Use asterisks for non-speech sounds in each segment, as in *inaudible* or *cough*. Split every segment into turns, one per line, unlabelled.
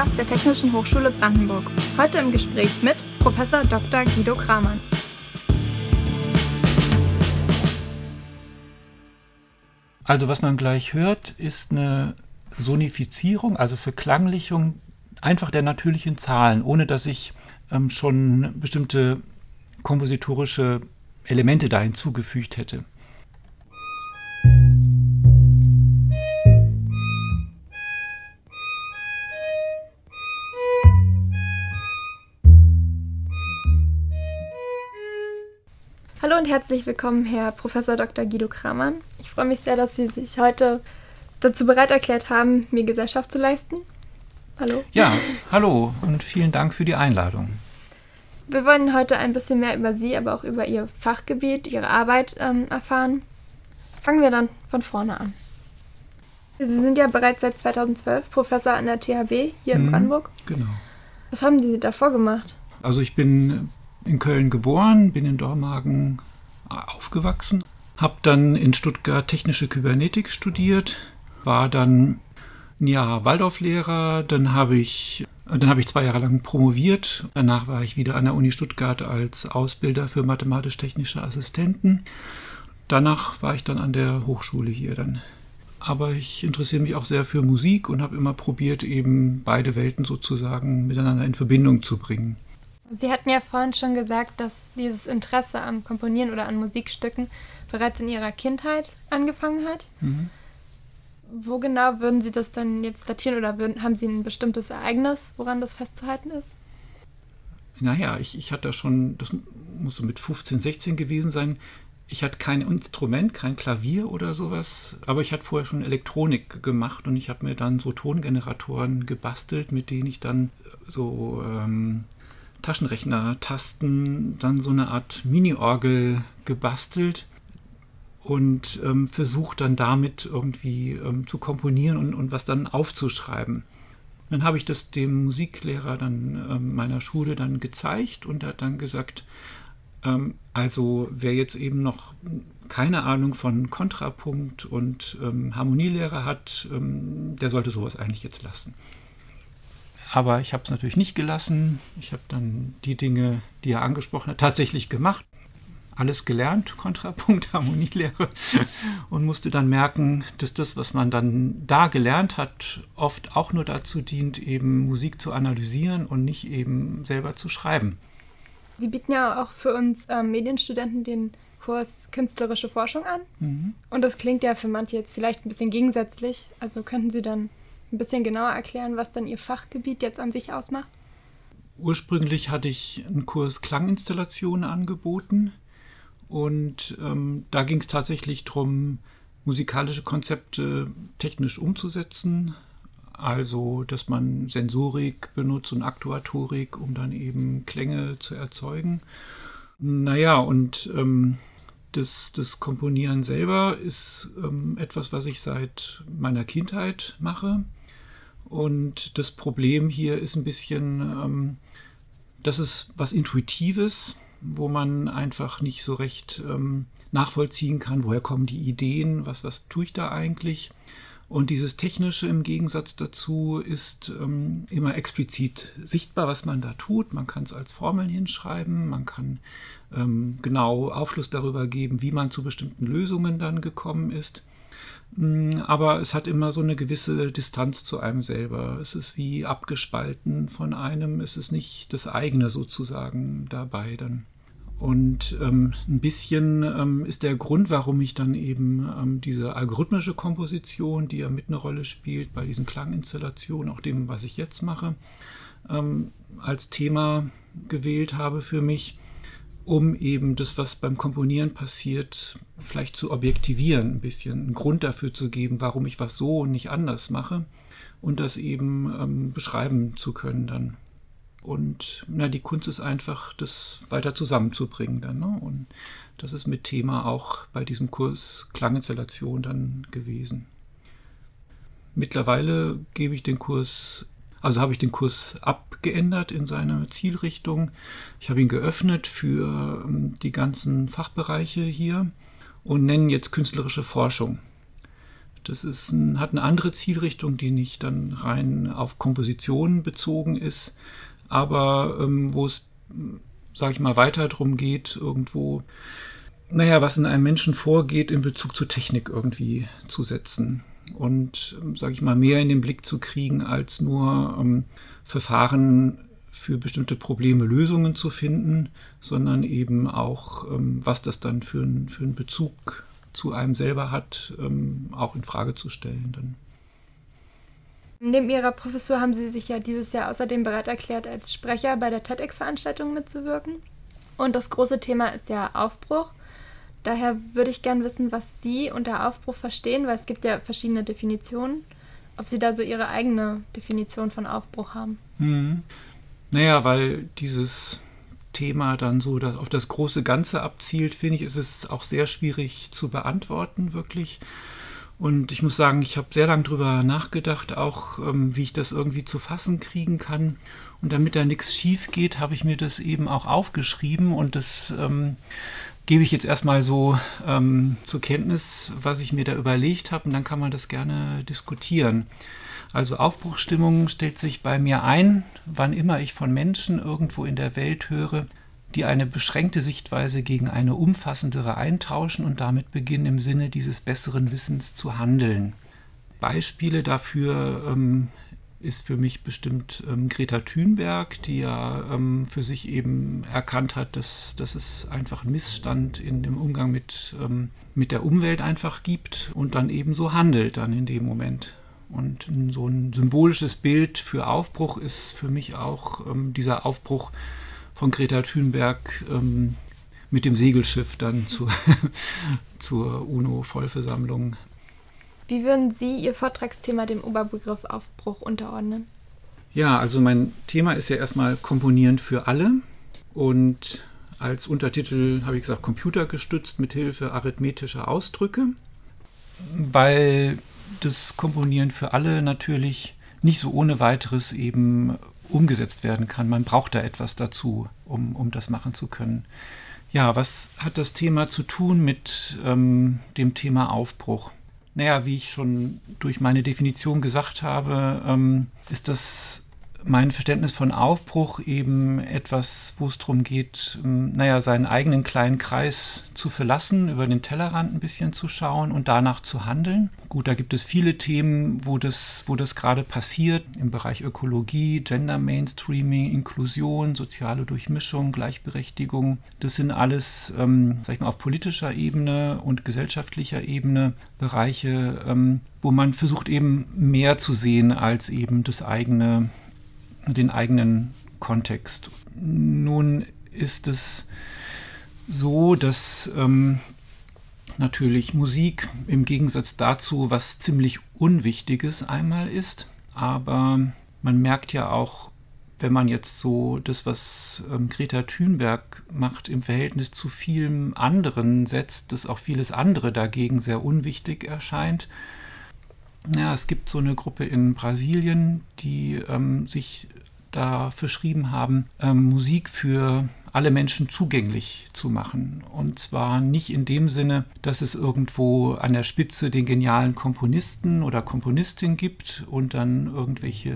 Podcast der Technischen Hochschule Brandenburg. Heute im Gespräch mit Professor Dr. Guido Kramann.
Also was man gleich hört, ist eine Sonifizierung, also Verklanglichung einfach der natürlichen Zahlen, ohne dass ich ähm, schon bestimmte kompositorische Elemente da hinzugefügt hätte.
Herzlich willkommen, Herr Professor Dr. Guido Kramann. Ich freue mich sehr, dass Sie sich heute dazu bereit erklärt haben, mir Gesellschaft zu leisten. Hallo.
Ja, hallo und vielen Dank für die Einladung.
Wir wollen heute ein bisschen mehr über Sie, aber auch über Ihr Fachgebiet, Ihre Arbeit ähm, erfahren. Fangen wir dann von vorne an. Sie sind ja bereits seit 2012 Professor an der THW hier in mhm, Brandenburg.
Genau.
Was haben Sie davor gemacht?
Also ich bin in Köln geboren, bin in Dormagen aufgewachsen, habe dann in Stuttgart technische Kybernetik studiert, war dann ein Jahr Waldorflehrer, dann habe ich dann habe ich zwei Jahre lang promoviert. Danach war ich wieder an der Uni Stuttgart als Ausbilder für mathematisch-technische Assistenten. Danach war ich dann an der Hochschule hier dann. Aber ich interessiere mich auch sehr für Musik und habe immer probiert, eben beide Welten sozusagen miteinander in Verbindung zu bringen.
Sie hatten ja vorhin schon gesagt, dass dieses Interesse am Komponieren oder an Musikstücken bereits in Ihrer Kindheit angefangen hat. Mhm. Wo genau würden Sie das dann jetzt datieren oder würden, haben Sie ein bestimmtes Ereignis, woran das festzuhalten ist?
Naja, ich, ich hatte schon, das muss so mit 15, 16 gewesen sein. Ich hatte kein Instrument, kein Klavier oder sowas, aber ich hatte vorher schon Elektronik gemacht und ich habe mir dann so Tongeneratoren gebastelt, mit denen ich dann so ähm, Taschenrechner-Tasten dann so eine Art Mini-Orgel gebastelt und ähm, versucht dann damit irgendwie ähm, zu komponieren und, und was dann aufzuschreiben. Dann habe ich das dem Musiklehrer dann ähm, meiner Schule dann gezeigt und er hat dann gesagt, ähm, also wer jetzt eben noch keine Ahnung von Kontrapunkt und ähm, Harmonielehre hat, ähm, der sollte sowas eigentlich jetzt lassen. Aber ich habe es natürlich nicht gelassen. Ich habe dann die Dinge, die er angesprochen hat, tatsächlich gemacht. Alles gelernt, *laughs* Kontrapunkt, Harmonielehre. Und musste dann merken, dass das, was man dann da gelernt hat, oft auch nur dazu dient, eben Musik zu analysieren und nicht eben selber zu schreiben.
Sie bieten ja auch für uns äh, Medienstudenten den Kurs Künstlerische Forschung an. Mhm. Und das klingt ja für manche jetzt vielleicht ein bisschen gegensätzlich. Also könnten Sie dann ein bisschen genauer erklären, was dann Ihr Fachgebiet jetzt an sich ausmacht?
Ursprünglich hatte ich einen Kurs Klanginstallationen angeboten und ähm, da ging es tatsächlich darum, musikalische Konzepte technisch umzusetzen. Also, dass man Sensorik benutzt und Aktuatorik, um dann eben Klänge zu erzeugen. Naja, und ähm, das, das Komponieren selber ist ähm, etwas, was ich seit meiner Kindheit mache. Und das Problem hier ist ein bisschen, ähm, das ist was Intuitives, wo man einfach nicht so recht ähm, nachvollziehen kann, woher kommen die Ideen, was, was tue ich da eigentlich. Und dieses Technische im Gegensatz dazu ist ähm, immer explizit sichtbar, was man da tut. Man kann es als Formeln hinschreiben, man kann ähm, genau Aufschluss darüber geben, wie man zu bestimmten Lösungen dann gekommen ist. Mm, aber es hat immer so eine gewisse Distanz zu einem selber. Es ist wie abgespalten von einem. Es ist nicht das eigene sozusagen dabei dann. Und ähm, ein bisschen ähm, ist der Grund, warum ich dann eben ähm, diese algorithmische Komposition, die ja mit eine Rolle spielt bei diesen Klanginstallationen, auch dem, was ich jetzt mache, ähm, als Thema gewählt habe für mich um eben das, was beim Komponieren passiert, vielleicht zu objektivieren, ein bisschen einen Grund dafür zu geben, warum ich was so und nicht anders mache und das eben ähm, beschreiben zu können dann. Und na, die Kunst ist einfach, das weiter zusammenzubringen dann. Ne? Und das ist mit Thema auch bei diesem Kurs Klanginstallation dann gewesen. Mittlerweile gebe ich den Kurs also habe ich den Kurs abgeändert in seiner Zielrichtung. Ich habe ihn geöffnet für ähm, die ganzen Fachbereiche hier und nenne jetzt künstlerische Forschung. Das ist ein, hat eine andere Zielrichtung, die nicht dann rein auf Komposition bezogen ist, aber ähm, wo es, sage ich mal, weiter darum geht, irgendwo, naja, was in einem Menschen vorgeht, in Bezug zur Technik irgendwie zu setzen und, ähm, sage ich mal, mehr in den Blick zu kriegen, als nur ähm, Verfahren für bestimmte Probleme Lösungen zu finden, sondern eben auch, ähm, was das dann für, ein, für einen Bezug zu einem selber hat, ähm, auch in Frage zu stellen. Dann.
Neben Ihrer Professur haben Sie sich ja dieses Jahr außerdem bereit erklärt, als Sprecher bei der TEDx-Veranstaltung mitzuwirken. Und das große Thema ist ja Aufbruch. Daher würde ich gerne wissen, was Sie unter Aufbruch verstehen, weil es gibt ja verschiedene Definitionen. Ob Sie da so Ihre eigene Definition von Aufbruch haben.
Mhm. Naja, weil dieses Thema dann so auf das große Ganze abzielt, finde ich, ist es auch sehr schwierig zu beantworten, wirklich. Und ich muss sagen, ich habe sehr lange darüber nachgedacht, auch ähm, wie ich das irgendwie zu fassen kriegen kann. Und damit da nichts schief geht, habe ich mir das eben auch aufgeschrieben und das ähm, gebe ich jetzt erstmal so ähm, zur Kenntnis, was ich mir da überlegt habe und dann kann man das gerne diskutieren. Also Aufbruchsstimmung stellt sich bei mir ein, wann immer ich von Menschen irgendwo in der Welt höre, die eine beschränkte Sichtweise gegen eine umfassendere eintauschen und damit beginnen im Sinne dieses besseren Wissens zu handeln. Beispiele dafür ähm, ist für mich bestimmt ähm, Greta Thunberg, die ja ähm, für sich eben erkannt hat, dass, dass es einfach einen Missstand in dem Umgang mit, ähm, mit der Umwelt einfach gibt und dann eben so handelt dann in dem Moment. Und so ein symbolisches Bild für Aufbruch ist für mich auch ähm, dieser Aufbruch von Greta Thunberg ähm, mit dem Segelschiff dann *laughs* zu, zur UNO-Vollversammlung.
Wie würden Sie Ihr Vortragsthema dem Oberbegriff Aufbruch unterordnen?
Ja, also mein Thema ist ja erstmal Komponieren für alle und als Untertitel habe ich gesagt computergestützt mit Hilfe arithmetischer Ausdrücke, weil das Komponieren für alle natürlich nicht so ohne weiteres eben umgesetzt werden kann. Man braucht da etwas dazu, um, um das machen zu können. Ja, was hat das Thema zu tun mit ähm, dem Thema Aufbruch? Naja, wie ich schon durch meine Definition gesagt habe, ähm, ist das mein Verständnis von Aufbruch eben etwas, wo es darum geht, ähm, naja, seinen eigenen kleinen Kreis zu verlassen, über den Tellerrand ein bisschen zu schauen und danach zu handeln. Gut, da gibt es viele Themen, wo das, wo das gerade passiert, im Bereich Ökologie, Gender Mainstreaming, Inklusion, soziale Durchmischung, Gleichberechtigung. Das sind alles, ähm, sag ich mal, auf politischer Ebene und gesellschaftlicher Ebene Bereiche, ähm, wo man versucht eben mehr zu sehen als eben das eigene den eigenen Kontext. Nun ist es so, dass ähm, natürlich Musik im Gegensatz dazu was ziemlich Unwichtiges einmal ist, aber man merkt ja auch, wenn man jetzt so das, was ähm, Greta Thunberg macht, im Verhältnis zu vielem anderen setzt, dass auch vieles andere dagegen sehr unwichtig erscheint. Ja, es gibt so eine Gruppe in Brasilien, die ähm, sich da verschrieben haben, ähm, Musik für alle Menschen zugänglich zu machen. Und zwar nicht in dem Sinne, dass es irgendwo an der Spitze den genialen Komponisten oder Komponistin gibt und dann irgendwelche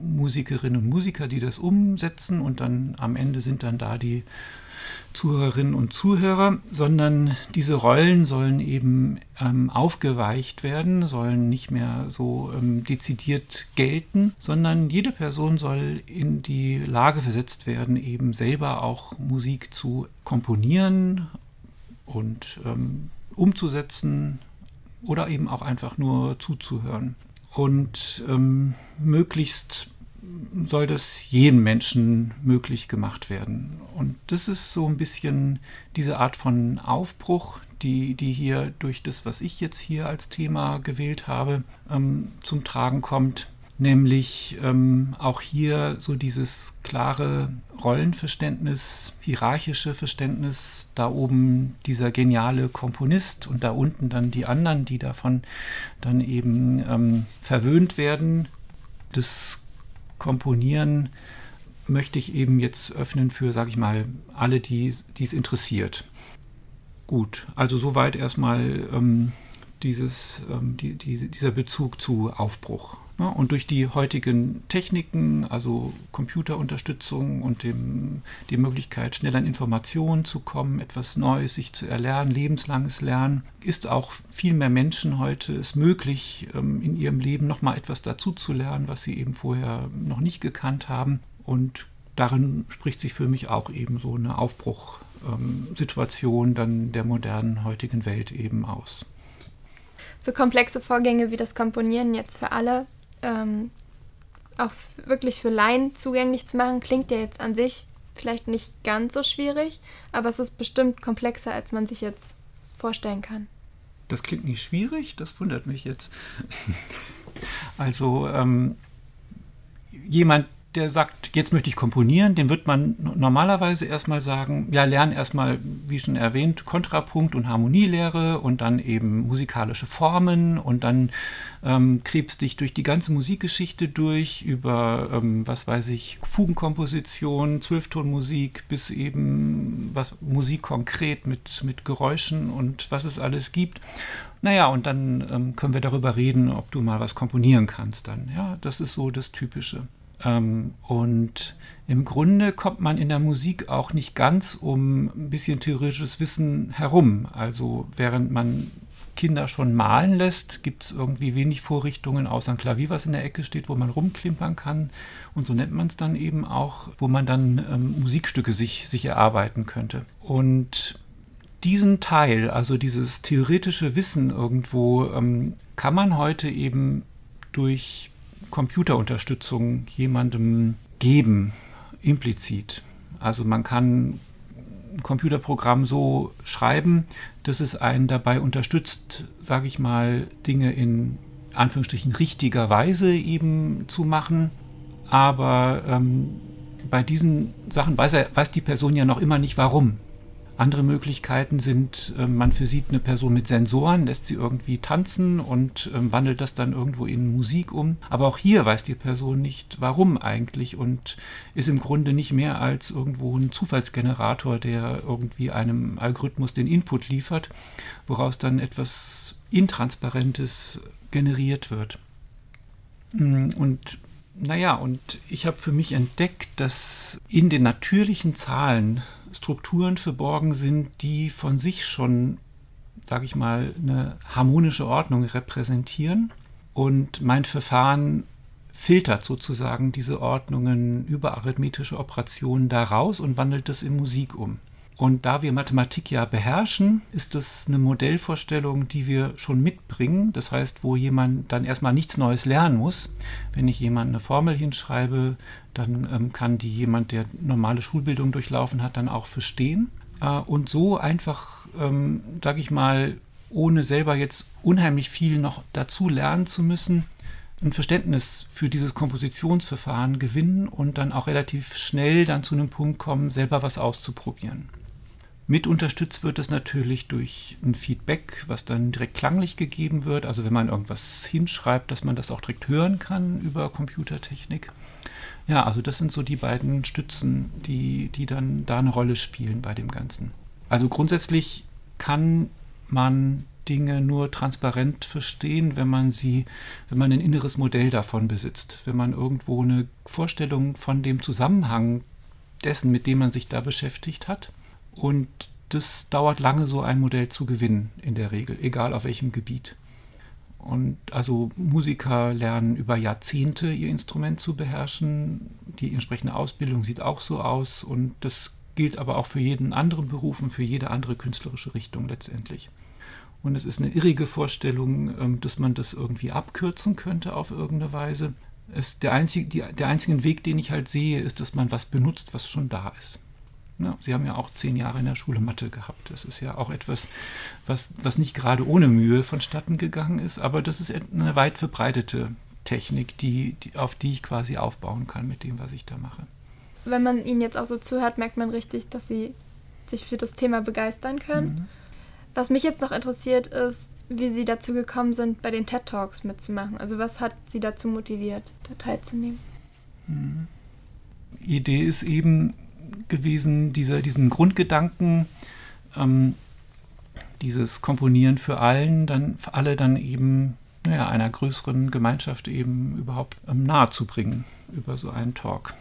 Musikerinnen und Musiker, die das umsetzen und dann am Ende sind dann da die Zuhörerinnen und Zuhörer, sondern diese Rollen sollen eben ähm, aufgeweicht werden, sollen nicht mehr so ähm, dezidiert gelten, sondern jede Person soll in die Lage versetzt werden, eben selber auch Musik zu komponieren und ähm, umzusetzen oder eben auch einfach nur zuzuhören. Und ähm, möglichst soll das jedem Menschen möglich gemacht werden. Und das ist so ein bisschen diese Art von Aufbruch, die, die hier durch das, was ich jetzt hier als Thema gewählt habe, ähm, zum Tragen kommt. Nämlich ähm, auch hier so dieses klare Rollenverständnis, hierarchische Verständnis, da oben dieser geniale Komponist und da unten dann die anderen, die davon dann eben ähm, verwöhnt werden. Das Komponieren möchte ich eben jetzt öffnen für, sage ich mal, alle, die es interessiert. Gut, also soweit erstmal ähm, dieses, ähm, die, die, dieser Bezug zu Aufbruch. Ne? Und durch die heutigen Techniken, also Computerunterstützung und dem, die Möglichkeit, schnell an Informationen zu kommen, etwas Neues sich zu erlernen, lebenslanges Lernen, ist auch viel mehr Menschen heute es möglich, ähm, in ihrem Leben nochmal etwas dazu zu lernen, was sie eben vorher noch nicht gekannt haben. Und darin spricht sich für mich auch eben so eine Aufbruchsituation dann der modernen heutigen Welt eben aus.
So komplexe Vorgänge wie das Komponieren jetzt für alle ähm, auch wirklich für Laien zugänglich zu machen, klingt ja jetzt an sich vielleicht nicht ganz so schwierig, aber es ist bestimmt komplexer, als man sich jetzt vorstellen kann.
Das klingt nicht schwierig, das wundert mich jetzt. *laughs* also ähm, jemand, der sagt, jetzt möchte ich komponieren, dem wird man normalerweise erstmal sagen, ja, lern erstmal, wie schon erwähnt, Kontrapunkt und Harmonielehre und dann eben musikalische Formen und dann ähm, krebst dich durch die ganze Musikgeschichte durch, über, ähm, was weiß ich, Fugenkomposition, Zwölftonmusik bis eben was Musik konkret mit, mit Geräuschen und was es alles gibt. Naja, und dann ähm, können wir darüber reden, ob du mal was komponieren kannst dann. Ja, das ist so das Typische. Ähm, und im Grunde kommt man in der Musik auch nicht ganz um ein bisschen theoretisches Wissen herum. Also während man Kinder schon malen lässt, gibt es irgendwie wenig Vorrichtungen außer ein Klavier, was in der Ecke steht, wo man rumklimpern kann. Und so nennt man es dann eben auch, wo man dann ähm, Musikstücke sich, sich erarbeiten könnte. Und diesen Teil, also dieses theoretische Wissen irgendwo, ähm, kann man heute eben durch Computerunterstützung jemandem geben, implizit. Also man kann ein Computerprogramm so schreiben, dass es einen dabei unterstützt, sage ich mal, Dinge in Anführungsstrichen richtiger Weise eben zu machen. Aber ähm, bei diesen Sachen weiß, er, weiß die Person ja noch immer nicht warum. Andere Möglichkeiten sind, ähm, man versieht eine Person mit Sensoren, lässt sie irgendwie tanzen und ähm, wandelt das dann irgendwo in Musik um. Aber auch hier weiß die Person nicht, warum eigentlich und ist im Grunde nicht mehr als irgendwo ein Zufallsgenerator, der irgendwie einem Algorithmus den Input liefert, woraus dann etwas Intransparentes generiert wird. Mm, und naja, und ich habe für mich entdeckt, dass in den natürlichen Zahlen Strukturen verborgen sind, die von sich schon, sage ich mal, eine harmonische Ordnung repräsentieren. Und mein Verfahren filtert sozusagen diese Ordnungen über arithmetische Operationen daraus und wandelt das in Musik um. Und da wir Mathematik ja beherrschen, ist das eine Modellvorstellung, die wir schon mitbringen. Das heißt, wo jemand dann erstmal nichts Neues lernen muss. Wenn ich jemand eine Formel hinschreibe, dann ähm, kann die jemand, der normale Schulbildung durchlaufen hat, dann auch verstehen. Äh, und so einfach, ähm, sage ich mal, ohne selber jetzt unheimlich viel noch dazu lernen zu müssen, ein Verständnis für dieses Kompositionsverfahren gewinnen und dann auch relativ schnell dann zu einem Punkt kommen, selber was auszuprobieren. Mit unterstützt wird es natürlich durch ein Feedback, was dann direkt klanglich gegeben wird. Also wenn man irgendwas hinschreibt, dass man das auch direkt hören kann über Computertechnik. Ja, also das sind so die beiden Stützen, die, die dann da eine Rolle spielen bei dem Ganzen. Also grundsätzlich kann man Dinge nur transparent verstehen, wenn man sie, wenn man ein inneres Modell davon besitzt, wenn man irgendwo eine Vorstellung von dem Zusammenhang dessen, mit dem man sich da beschäftigt hat und das dauert lange, so ein Modell zu gewinnen, in der Regel, egal auf welchem Gebiet. Und also Musiker lernen über Jahrzehnte ihr Instrument zu beherrschen. Die entsprechende Ausbildung sieht auch so aus. Und das gilt aber auch für jeden anderen Beruf und für jede andere künstlerische Richtung letztendlich. Und es ist eine irrige Vorstellung, ähm, dass man das irgendwie abkürzen könnte auf irgendeine Weise. Es, der, einzige, die, der einzige Weg, den ich halt sehe, ist, dass man was benutzt, was schon da ist. Ja, Sie haben ja auch zehn Jahre in der Schule Mathe gehabt. Das ist ja auch etwas, was, was nicht gerade ohne Mühe vonstatten gegangen ist, aber das ist eine weit verbreitete Technik, die, die, auf die ich quasi aufbauen kann mit dem, was ich da mache.
Wenn man Ihnen jetzt auch so zuhört, merkt man richtig, dass Sie sich für das Thema begeistern können. Mhm. Was mich jetzt noch interessiert, ist, wie Sie dazu gekommen sind, bei den TED Talks mitzumachen. Also was hat Sie dazu motiviert, da teilzunehmen?
Mhm. Idee ist eben, gewesen, dieser, diesen Grundgedanken, ähm, dieses Komponieren für allen, dann für alle dann eben naja, einer größeren Gemeinschaft eben überhaupt ähm, nahe zu bringen über so einen Talk.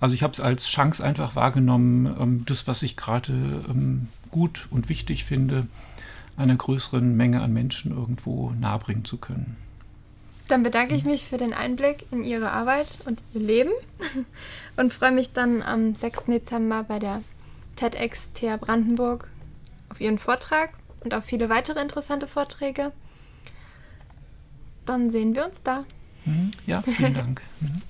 Also ich habe es als Chance einfach wahrgenommen, ähm, das, was ich gerade ähm, gut und wichtig finde, einer größeren Menge an Menschen irgendwo nahebringen zu können.
Dann bedanke ich mich für den Einblick in Ihre Arbeit und Ihr Leben *laughs* und freue mich dann am 6. Dezember bei der TEDx TH Brandenburg auf Ihren Vortrag und auf viele weitere interessante Vorträge. Dann sehen wir uns da.
Mhm. Ja, vielen Dank. *laughs* Mhm.